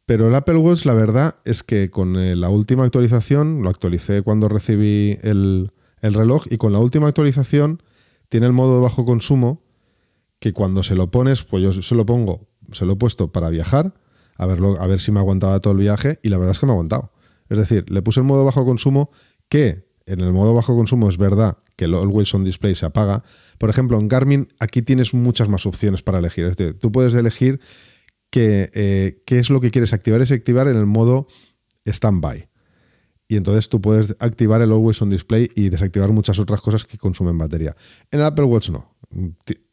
Pero el Apple Watch, la verdad es que con eh, la última actualización, lo actualicé cuando recibí el, el reloj, y con la última actualización tiene el modo de bajo consumo que cuando se lo pones, pues yo se lo pongo, se lo he puesto para viajar, a, verlo, a ver si me aguantaba todo el viaje y la verdad es que me ha aguantado. Es decir, le puse el modo bajo consumo que en el modo bajo consumo es verdad que el Always On Display se apaga. Por ejemplo, en Garmin aquí tienes muchas más opciones para elegir. Es decir, tú puedes elegir eh, qué es lo que quieres activar. Es activar en el modo standby y entonces tú puedes activar el Always On Display y desactivar muchas otras cosas que consumen batería. En Apple Watch no,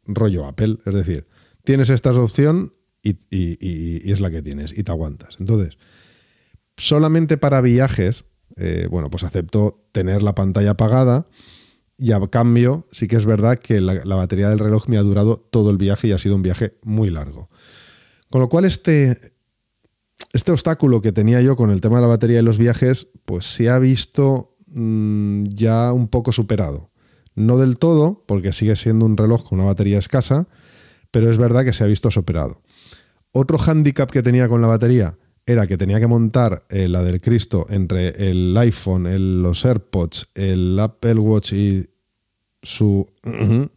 rollo Apple, es decir, tienes esta opción y, es la que tienes y te aguantas. Entonces, solamente para viajes, eh, bueno, pues acepto tener la pantalla apagada y a cambio sí que es verdad que la batería del reloj me ha durado todo el viaje y ha sido un viaje muy largo. Con lo cual este, este obstáculo que tenía yo con el tema de la batería y los viajes, pues se ha visto mm, ya un poco superado. No del todo, porque sigue siendo un reloj con una batería escasa, pero es verdad que se ha visto superado. Otro hándicap que tenía con la batería era que tenía que montar eh, la del Cristo entre el iPhone, los AirPods, el Apple Watch y su... [clears throat]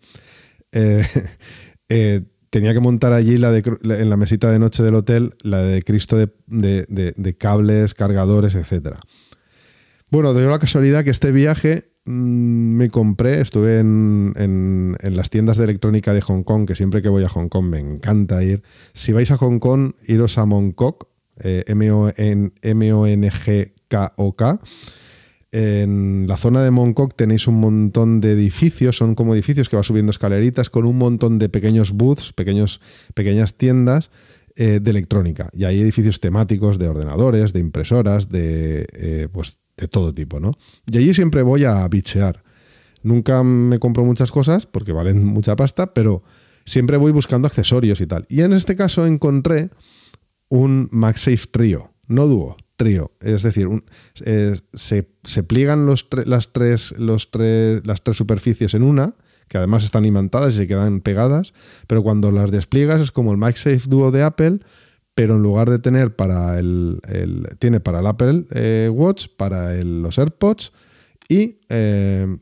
Eh, [laughs] eh, tenía que montar allí la de, en la mesita de noche del hotel la de Cristo de, cables, cargadores, etc. Bueno, dio la casualidad que este viaje mm, me compré, estuve en, las tiendas de electrónica de Hong Kong, que siempre que voy a Hong Kong me encanta ir. Si vais a Hong Kong, iros a Mongkok, eh, M-O-N-G-K-O-K. En la zona de Mongkok tenéis un montón de edificios, son como edificios que va subiendo escaleritas con un montón de pequeños booths, pequeñas tiendas eh, de electrónica. Y hay edificios temáticos de ordenadores, de impresoras, de, eh, pues, de todo tipo, ¿no? Y allí siempre voy a bichear. Nunca me compro muchas cosas porque valen mucha pasta, pero siempre voy buscando accesorios y tal. Y en este caso encontré un MagSafe Trio, no dúo, trío. Es decir, eh, se, pliegan los las, tres, las tres superficies en una, que además están imantadas y se quedan pegadas, pero cuando las despliegas es como el MagSafe Duo de Apple, pero en lugar de tener para el, tiene para el Apple eh, Watch, para los AirPods y eh,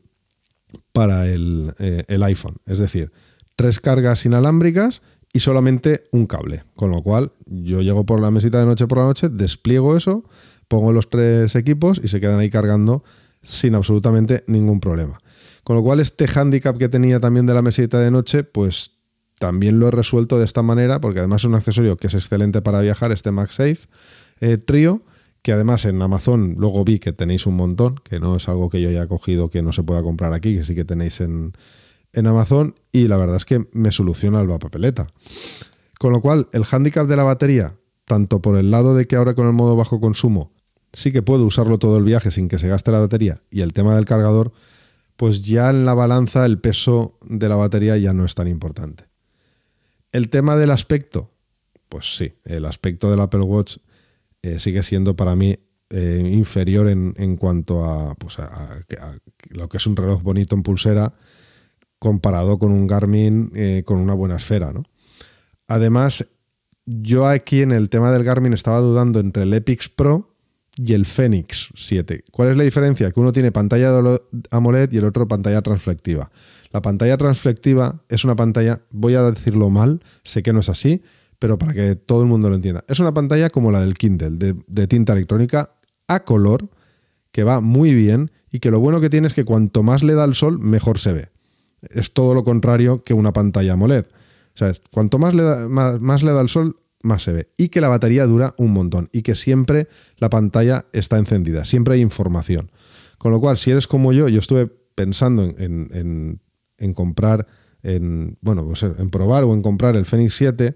para el, el iPhone. Es decir, tres cargas inalámbricas y solamente un cable. Con lo cual, yo llego por la mesita de noche por la noche, despliego eso, pongo los tres equipos y se quedan ahí cargando sin absolutamente ningún problema. Con lo cual, este handicap que tenía también de la mesita de noche, pues también lo he resuelto de esta manera, porque además es un accesorio que es excelente para viajar, este MagSafe eh, Trio, que además en Amazon luego vi que tenéis un montón, que no es algo que yo haya cogido que no se pueda comprar aquí, que sí que tenéis en, en Amazon y la verdad es que me soluciona el papeleta. Con lo cual, el handicap de la batería, tanto por el lado de que ahora con el modo bajo consumo sí que puedo usarlo todo el viaje sin que se gaste la batería, y el tema del cargador, pues ya en la balanza el peso de la batería ya no es tan importante. El tema del aspecto, pues sí, el aspecto del Apple Watch eh, sigue siendo para mí eh, inferior en, cuanto a, pues a, lo que es un reloj bonito en pulsera comparado con un Garmin eh, con una buena esfera. ¿no? Además, yo aquí en el tema del Garmin estaba dudando entre el Epix Pro y el Fenix 7. ¿Cuál es la diferencia? Que uno tiene pantalla AMOLED y el otro pantalla transflectiva. La pantalla transflectiva es una pantalla, voy a decirlo mal, sé que no es así, pero para que todo el mundo lo entienda. Es una pantalla como la del Kindle, de, de tinta electrónica a color, que va muy bien y que lo bueno que tiene es que cuanto más le da el sol, mejor se ve es todo lo contrario que una pantalla AMOLED. O sea, cuanto más le, da, más, le da el sol, más se ve. Y que la batería dura un montón. Y que siempre la pantalla está encendida. Siempre hay información. Con lo cual, si eres como yo, yo estuve pensando en, comprar, en, bueno, pues en probar o en comprar el Fenix 7,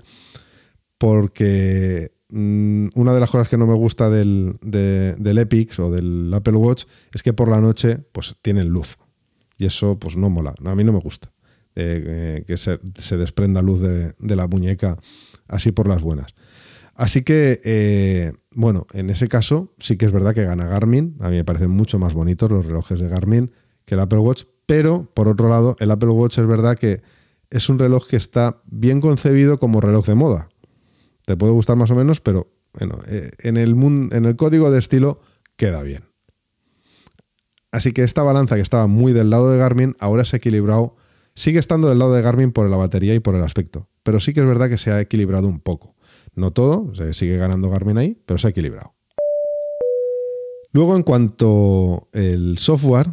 porque mm, una de las cosas que no me gusta del, del Epix o del Apple Watch es que por la noche pues tienen luz y eso pues no mola, a mí no me gusta. Eh, eh, que se, desprenda luz de, la muñeca así por las buenas. Así que, eh, bueno, en ese caso sí que es verdad que gana Garmin. A mí me parecen mucho más bonitos los relojes de Garmin que el Apple Watch. Pero, por otro lado, el Apple Watch es verdad que es un reloj que está bien concebido como reloj de moda. Te puede gustar más o menos, pero bueno, en, el en el código de estilo queda bien. Así que esta balanza que estaba muy del lado de Garmin ahora se ha equilibrado, sigue estando del lado de Garmin por la batería y por el aspecto, pero sí que es verdad que se ha equilibrado un poco. No todo, se sigue ganando Garmin ahí, pero se ha equilibrado. Luego en cuanto al software,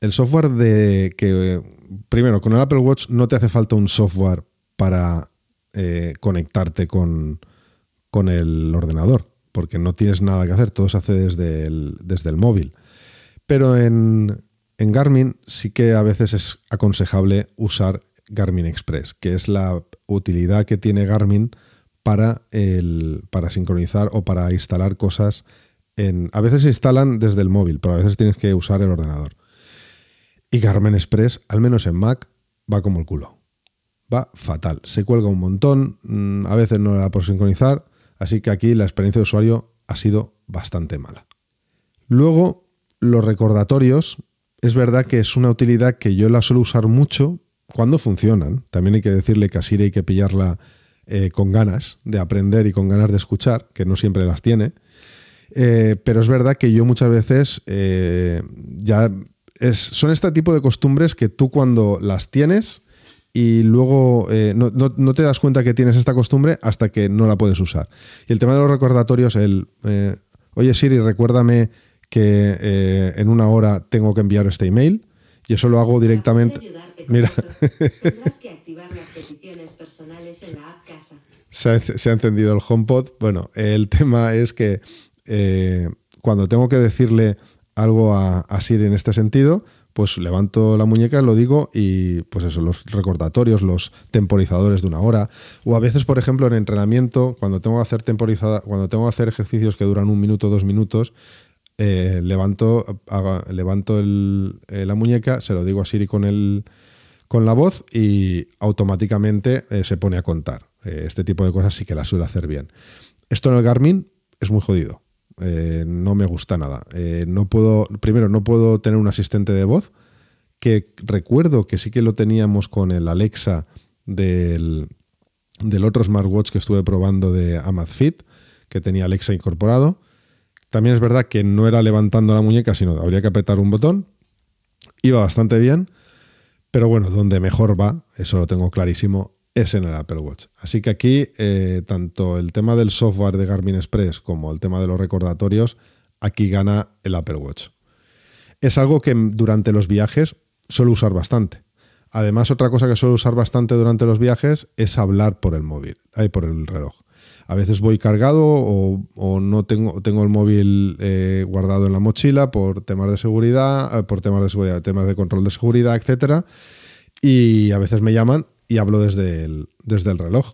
el software de que primero con el Apple Watch no te hace falta un software para eh, conectarte con, con, el ordenador, porque no tienes nada que hacer, todo se hace desde el, desde el móvil. Pero en, Garmin sí que a veces es aconsejable usar Garmin Express, que es la utilidad que tiene Garmin para, el, para sincronizar o para instalar cosas en... A veces se instalan desde el móvil, pero a veces tienes que usar el ordenador. Y Garmin Express, al menos en Mac, va como el culo. Va fatal. Se cuelga un montón, mm, a veces no da por sincronizar, así que aquí la experiencia de usuario ha sido bastante mala. Luego, los recordatorios, es verdad que es una utilidad que yo la suelo usar mucho cuando funcionan. También hay que decirle que a Siri hay que pillarla eh, con ganas de aprender y con ganas de escuchar, que no siempre las tiene. Eh, pero es verdad que yo muchas veces eh, ya es, son este tipo de costumbres que tú cuando las tienes y luego no, te das cuenta que tienes esta costumbre hasta que no la puedes usar. Y el tema de los recordatorios, el, oye Siri, recuérdame que en una hora tengo que enviar este email. Y eso lo hago directamente. Mira. que [laughs] activar las peticiones personales en la app casa. Se ha, encendido el HomePod. Bueno, el [laughs] tema es que eh, cuando tengo que decirle algo a, Siri en este sentido, pues levanto la muñeca, lo digo y pues eso, los recordatorios, los temporizadores de una hora. O a veces, por ejemplo, en entrenamiento, cuando tengo que hacer temporizada, cuando tengo que hacer ejercicios que duran un minuto, dos minutos, eh, levanto, levanto eh, la muñeca, se lo digo a Siri con el, con la voz y automáticamente eh, se pone a contar. Este tipo de cosas sí que la suele hacer bien. Esto en el Garmin es muy jodido. No me gusta nada. no puedo, primero, no puedo tener un asistente de voz, que recuerdo que sí que lo teníamos con el Alexa del, del otro smartwatch que estuve probando de Amazfit, que tenía Alexa incorporado. También es verdad que no era levantando la muñeca, sino habría que apretar un botón. Iba bastante bien pero bueno, donde mejor va, eso lo tengo clarísimo, es en el Apple Watch. Así que aquí, eh, tanto el tema del software de Garmin Express como el tema de los recordatorios, aquí gana el Apple Watch. Es algo que durante los viajes suelo usar bastante. Además, otra cosa que suelo usar bastante durante los viajes es hablar por el móvil, ahí por el reloj. A veces voy cargado o, no tengo, tengo el móvil eh, guardado en la mochila por temas de seguridad, eh, por temas de seguridad, temas de control de seguridad, etcétera. Y a veces me llaman y hablo desde el, desde el reloj.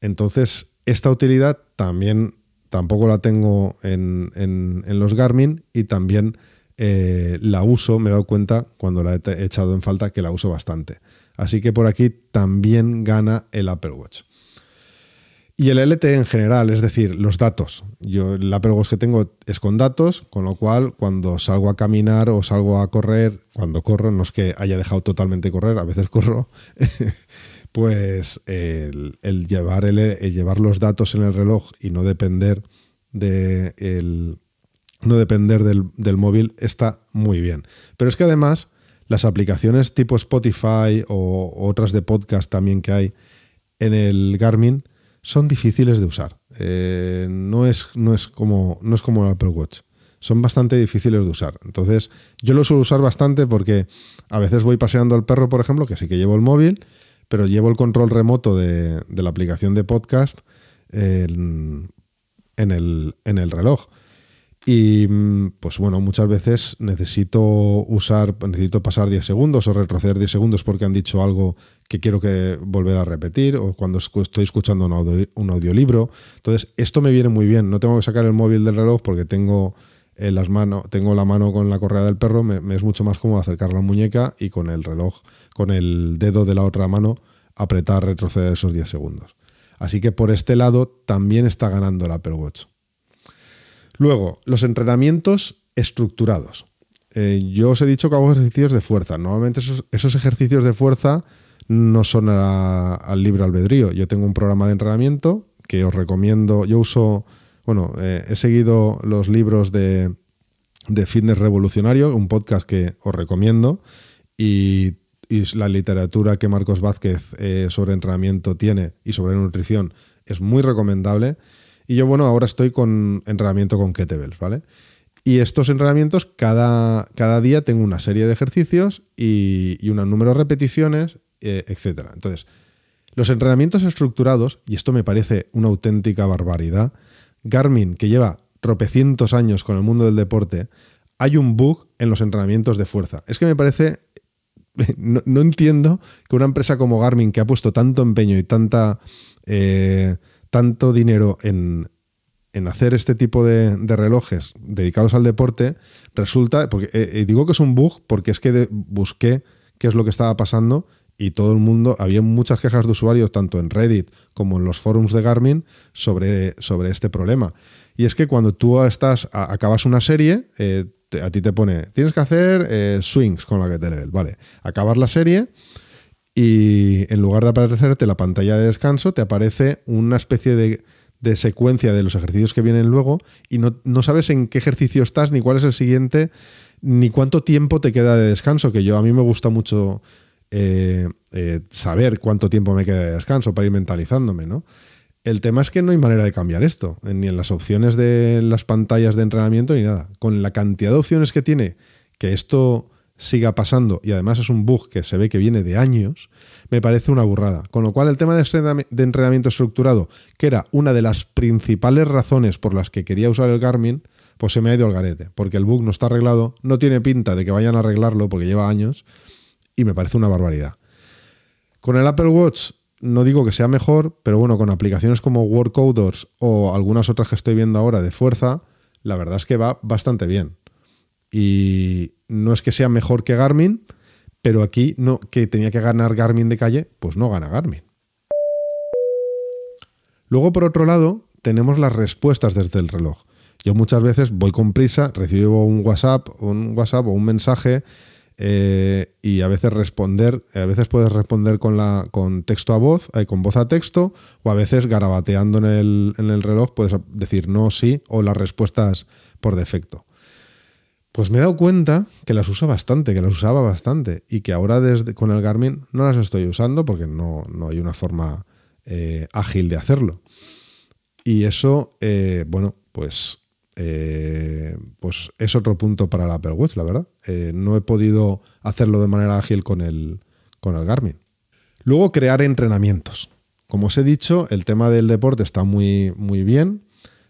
Entonces, esta utilidad también tampoco la tengo en, los Garmin y también eh, la uso, me he dado cuenta cuando la he echado en falta que la uso bastante. Así que por aquí también gana el Apple Watch. Y el LTE en general, es decir, los datos. Yo el Apple que tengo es con datos, con lo cual cuando salgo a caminar o salgo a correr, cuando corro, no es que haya dejado totalmente correr, a veces [laughs] corro, pues el, llevar, el, llevar los datos en el reloj y no depender de el, no depender del, del, móvil está muy bien. Pero es que además las aplicaciones tipo Spotify o otras de podcast también que hay en el Garmin son difíciles de usar. Eh, no, es, no, es como, no es como el Apple Watch. Son bastante difíciles de usar. Entonces, yo lo suelo usar bastante porque a veces voy paseando al perro, por ejemplo, que sí que llevo el móvil, pero llevo el control remoto de, la aplicación de podcast en, el, en el reloj. Y mm, pues bueno, muchas veces necesito usar, necesito pasar 10 segundos o retroceder 10 segundos porque han dicho algo que quiero que volver a repetir o cuando estoy escuchando un, audiolibro. Entonces, esto me viene muy bien. No tengo que sacar el móvil del reloj porque tengo eh, las manos, tengo la mano con la correa del perro, me, es mucho más cómodo acercar la muñeca y con el reloj, con el dedo de la otra mano, apretar, retroceder esos 10 segundos. Así que por este lado también está ganando el Apple Watch. Luego, los entrenamientos estructurados. Eh, yo os he dicho que hago ejercicios de fuerza. Normalmente esos, ejercicios de fuerza no son al libre albedrío. Yo tengo un programa de entrenamiento que os recomiendo. Yo uso, bueno, eh, he seguido los libros de, Fitness Revolucionario, un podcast que os recomiendo, y, la literatura que Marcos Vázquez eh, sobre entrenamiento tiene y sobre nutrición es muy recomendable. Y yo, bueno, ahora estoy con entrenamiento con kettlebells, ¿vale? Y estos entrenamientos, cada, cada día tengo una serie de ejercicios y, y un número de repeticiones, eh, etc. Entonces, los entrenamientos estructurados, y esto me parece una auténtica barbaridad, Garmin, que lleva tropecientos años con el mundo del deporte, hay un bug en los entrenamientos de fuerza. Es que me parece... [laughs] No, entiendo que una empresa como Garmin, que ha puesto tanto empeño y tanta... Eh, tanto dinero en, hacer este tipo de, relojes dedicados al deporte, resulta, porque eh, eh, digo que es un bug porque es que busqué qué es lo que estaba pasando y todo el mundo, había muchas quejas de usuarios, tanto en Reddit como en los forums de Garmin, sobre, sobre este problema. Y es que cuando tú estás, acabas una serie, eh, a ti te pone, tienes que hacer swings con la que te level, vale, acabas la serie y en lugar de aparecerte la pantalla de descanso, te aparece una especie de, secuencia de los ejercicios que vienen luego y no, sabes en qué ejercicio estás, ni cuál es el siguiente, ni cuánto tiempo te queda de descanso, que yo a mí me gusta mucho eh, eh, saber cuánto tiempo me queda de descanso para ir mentalizándome, ¿no? El tema es que no hay manera de cambiar esto, ni en las opciones de las pantallas de entrenamiento ni nada. Con la cantidad de opciones que tiene, que esto siga pasando y además es un bug que se ve que viene de años, me parece una burrada. Con lo cual el tema de entrenamiento estructurado, que era una de las principales razones por las que quería usar el Garmin, pues se me ha ido al garete, porque el bug no está arreglado, no tiene pinta de que vayan a arreglarlo porque lleva años y me parece una barbaridad. Con el Apple Watch no digo que sea mejor, pero bueno, con aplicaciones como Workcoders o algunas otras que estoy viendo ahora de fuerza, la verdad es que va bastante bien. Y no es que sea mejor que Garmin, pero aquí no, que tenía que ganar Garmin de calle, pues no gana Garmin. Luego, por otro lado, tenemos las respuestas desde el reloj. Yo muchas veces voy con prisa, recibo un WhatsApp, un WhatsApp o un mensaje eh, y a veces responder, a veces puedes responder con, la, con texto a voz, eh, con voz a texto, o a veces garabateando en el, en el reloj puedes decir no, sí, o las respuestas por defecto. Pues me he dado cuenta que las uso bastante, que las usaba bastante y que ahora desde, con el Garmin no las estoy usando porque no, hay una forma eh, ágil de hacerlo. Y eso, eh, bueno, pues, eh, pues es otro punto para la Apple Watch, la verdad. no he podido hacerlo de manera ágil con el, con el Garmin. Luego, crear entrenamientos. Como os he dicho, el tema del deporte está muy, muy bien,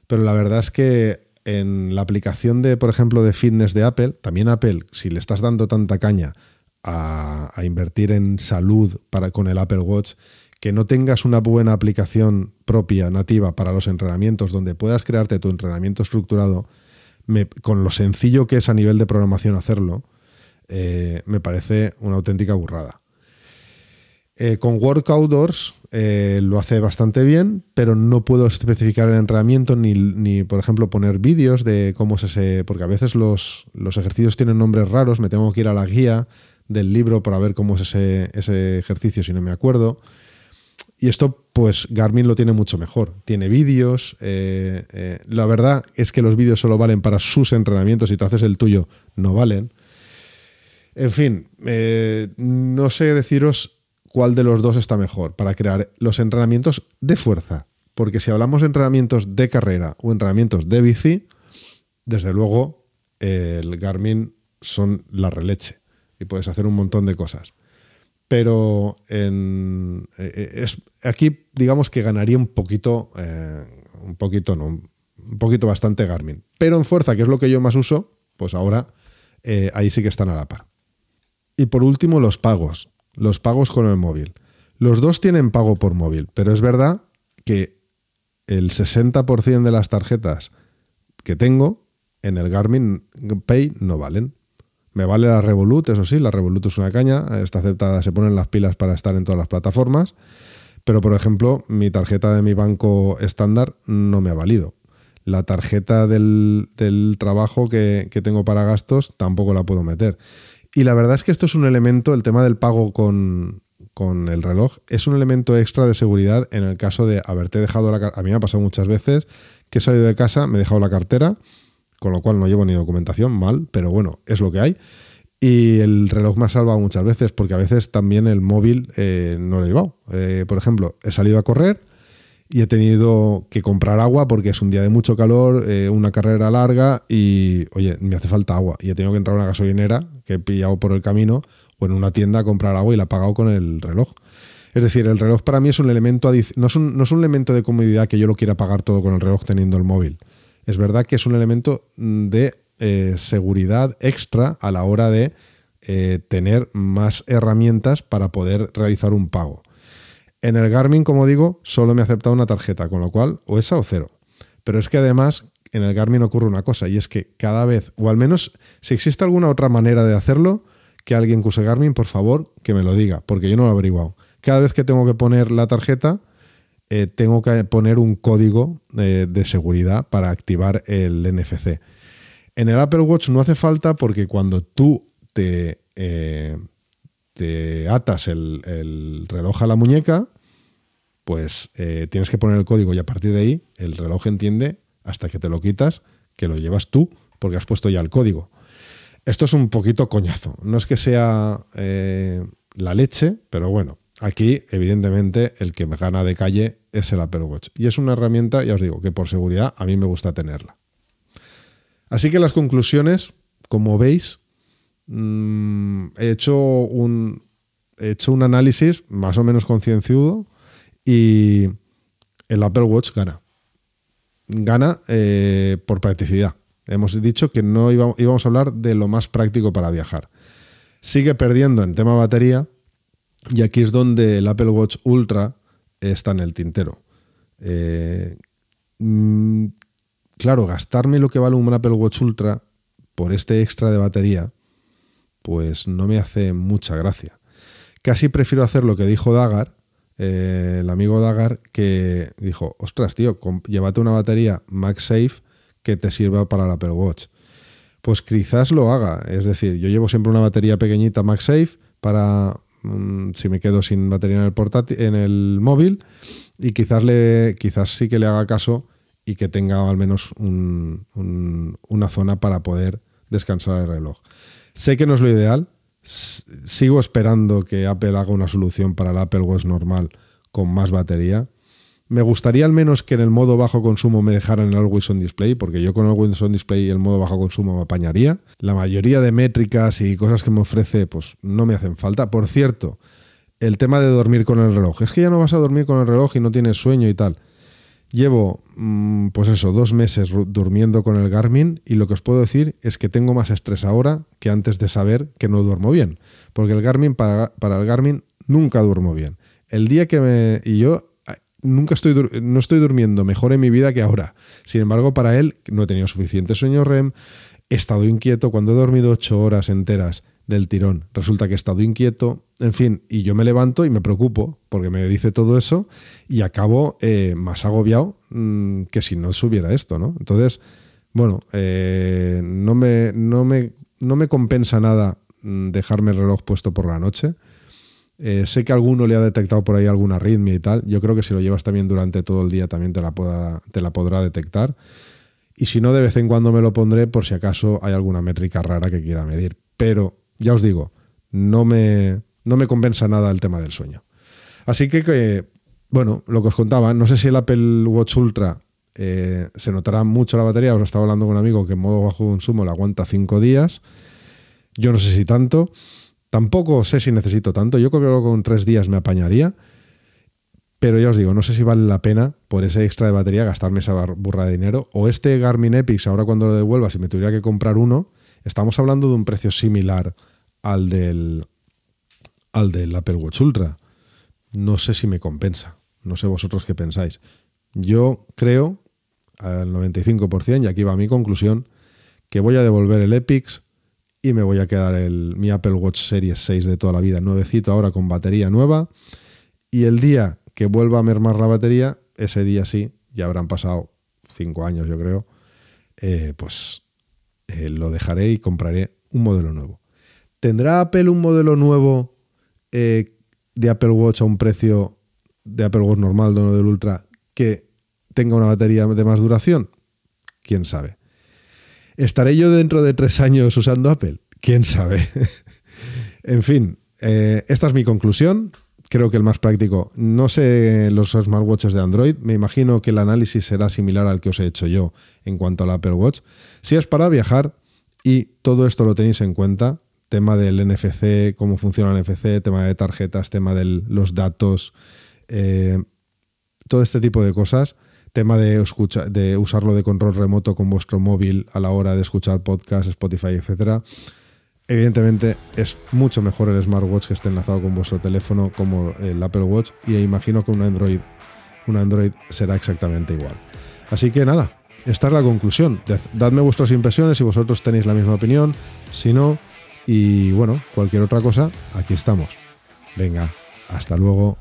pero la verdad es que en la aplicación de, por ejemplo, de fitness de Apple, también Apple, si le estás dando tanta caña a, invertir en salud para, con el Apple Watch, que no tengas una buena aplicación propia, nativa para los entrenamientos, donde puedas crearte tu entrenamiento estructurado, con lo sencillo que es a nivel de programación hacerlo, eh, me parece una auténtica burrada. Eh, con Work Outdoors eh, lo hace bastante bien, pero no puedo especificar el entrenamiento ni, por ejemplo, poner vídeos de cómo se se. Porque a veces los, ejercicios tienen nombres raros, me tengo que ir a la guía del libro para ver cómo es ese, ese ejercicio si no me acuerdo. Y esto, pues Garmin lo tiene mucho mejor. Tiene vídeos. Eh, la verdad es que los vídeos solo valen para sus entrenamientos. Si tú haces el tuyo, no valen. En fin, no sé deciros cuál de los dos está mejor para crear los entrenamientos de fuerza. Porque si hablamos de entrenamientos de carrera o entrenamientos de bici, desde luego el Garmin son la releche y puedes hacer un montón de cosas. Pero en, eh, eh, aquí digamos que ganaría un poquito, eh, un poquito no, un poquito bastante Garmin. Pero en fuerza, que es lo que yo más uso, pues ahora ahí sí que están a la par. Y por último, los pagos los pagos con el móvil. Los dos tienen pago por móvil, pero es verdad que el 60% de las tarjetas que tengo en el Garmin Pay no valen. Me vale la Revolut, eso sí, la Revolut es una caña, está aceptada, se ponen las pilas para estar en todas las plataformas, pero por ejemplo, mi tarjeta de mi banco estándar no me ha valido. La tarjeta del, trabajo que, que tengo para gastos tampoco la puedo meter. Y la verdad es que esto es un elemento, el tema del pago con, el reloj, es un elemento extra de seguridad en el caso de haberte dejado la A mí me ha pasado muchas veces que he salido de casa, me he dejado la cartera, con lo cual no llevo ni documentación, mal, pero bueno, es lo que hay. Y el reloj me ha salvado muchas veces, porque a veces también el móvil eh, no lo he llevado. Eh, por ejemplo, he salido a correr y he tenido que comprar agua porque es un día de mucho calor, eh, una carrera larga y, oye, me hace falta agua. Y he tenido que entrar a una gasolinera que he pillado por el camino o en una tienda a comprar agua y la he pagado con el reloj. Es decir, el reloj para mí es un elemento, no es un, no es un elemento de comodidad que yo lo quiera pagar todo con el reloj teniendo el móvil. Es verdad que es un elemento de eh, seguridad extra a la hora de eh, tener más herramientas para poder realizar un pago. En el Garmin, como digo, solo me ha aceptado una tarjeta, con lo cual o esa o cero. Pero es que además en el Garmin ocurre una cosa, y es que cada vez, o al menos si existe alguna otra manera de hacerlo, que alguien que use Garmin, por favor, que me lo diga, porque yo no lo he averiguado. Cada vez que tengo que poner la tarjeta, eh, tengo que poner un código eh, de seguridad para activar el NFC. En el Apple Watch no hace falta porque cuando tú te, eh, te atas el, reloj a la muñeca, pues eh, tienes que poner el código y a partir de ahí el reloj entiende hasta que te lo quitas que lo llevas tú porque has puesto ya el código. Esto es un poquito coñazo. No es que sea eh, la leche, pero bueno, aquí evidentemente el que me gana de calle es el Apple Watch. Y es una herramienta, ya os digo, que por seguridad a mí me gusta tenerla. Así que las conclusiones, como veis, mm, he, hecho un, he hecho un análisis más o menos concienciudo y el Apple Watch gana. Gana eh, por practicidad. Hemos dicho que no íbamos, a hablar de lo más práctico para viajar. Sigue perdiendo en tema batería y aquí es donde el Apple Watch Ultra está en el tintero. Eh, mm, claro, gastarme lo que vale un Apple Watch Ultra por este extra de batería, pues no me hace mucha gracia. Casi prefiero hacer lo que dijo Dagar, eh, el amigo Dagar, que dijo, ostras, tío, llévate una batería MagSafe que te sirva para el Apple Watch. Pues quizás lo haga. Es decir, yo llevo siempre una batería pequeñita MagSafe para mm, si me quedo sin batería en el portátil, en el móvil, y quizás le, quizás sí que le haga caso y que tenga al menos una zona para poder descansar el reloj. Sé que no es lo ideal. Sigo esperando que Apple haga una solución para el Apple Watch normal con más batería. Me gustaría al menos que en el modo bajo consumo me dejaran el Always On Display, porque yo con el Always On Display y el modo bajo consumo me apañaría. La mayoría de métricas y cosas que me ofrece, pues no me hacen falta. Por cierto, el tema de dormir con el reloj. Es que ya no vas a dormir con el reloj y no tienes sueño y tal. Llevo, mm, pues eso, dos meses durmiendo con el Garmin y lo que os puedo decir es que tengo más estrés ahora que antes de saber que no duermo bien. Porque el Garmin, para, el Garmin, nunca duermo bien. El día que me... Y yo nunca estoy, no estoy durmiendo mejor en mi vida que ahora. Sin embargo, para él no he tenido suficiente sueño REM, he estado inquieto cuando he dormido ocho horas enteras del tirón. Resulta que he estado inquieto, en fin, y yo me levanto y me preocupo porque me dice todo eso y acabo eh, más agobiado mm, que si no subiera esto, ¿no? Entonces, bueno, eh, no, me, no, me, no me compensa nada mm, dejarme el reloj puesto por la noche. Eh, sé que alguno le ha detectado por ahí alguna arritmia y tal. Yo creo que si lo llevas también durante todo el día también te la, te la podrá detectar. Y si no, de vez en cuando me lo pondré por si acaso hay alguna métrica rara que quiera medir. Pero ya os digo, no me, no me compensa nada el tema del sueño. Así que, bueno, lo que os contaba, no sé si el Apple Watch Ultra eh, se notará mucho la batería. Os estaba hablando con un amigo que en modo bajo consumo le aguanta 5 días. Yo no sé si tanto. Tampoco sé si necesito tanto. Yo creo que con tres días me apañaría. Pero ya os digo, no sé si vale la pena por ese extra de batería gastarme esa burra de dinero. O este Garmin Epix, ahora cuando lo devuelva, si me tuviera que comprar uno, estamos hablando de un precio similar al del, al del Apple Watch Ultra. No sé si me compensa. No sé vosotros qué pensáis. Yo creo, al 95%, y aquí va mi conclusión, que voy a devolver el Epix y me voy a quedar el, mi Apple Watch Series 6 de toda la vida, nuevecito ahora con batería nueva. Y el día que vuelva a mermar la batería, ese día sí, ya habrán pasado cinco años yo creo, eh, pues eh, lo dejaré y compraré un modelo nuevo. ¿Tendrá Apple un modelo nuevo eh, de Apple Watch a un precio de Apple Watch normal, no del Ultra, que tenga una batería de más duración? ¿Quién sabe? ¿Estaré yo dentro de tres años usando Apple? ¿Quién sabe? [laughs] en fin, eh, esta es mi conclusión. Creo que el más práctico, no sé los smartwatches de Android, me imagino que el análisis será similar al que os he hecho yo en cuanto al Apple Watch. Si es para viajar y todo esto lo tenéis en cuenta, tema del NFC, cómo funciona el NFC, tema de tarjetas, tema de los datos, eh, todo este tipo de cosas, tema de, de usarlo de control remoto con vuestro móvil a la hora de escuchar podcast, Spotify, etcétera. Evidentemente es mucho mejor el smartwatch que esté enlazado con vuestro teléfono como el Apple Watch y imagino que un Android, un Android será exactamente igual. Así que nada, esta es la conclusión. Dadme vuestras impresiones si vosotros tenéis la misma opinión, si no, y bueno, cualquier otra cosa, aquí estamos. Venga, hasta luego.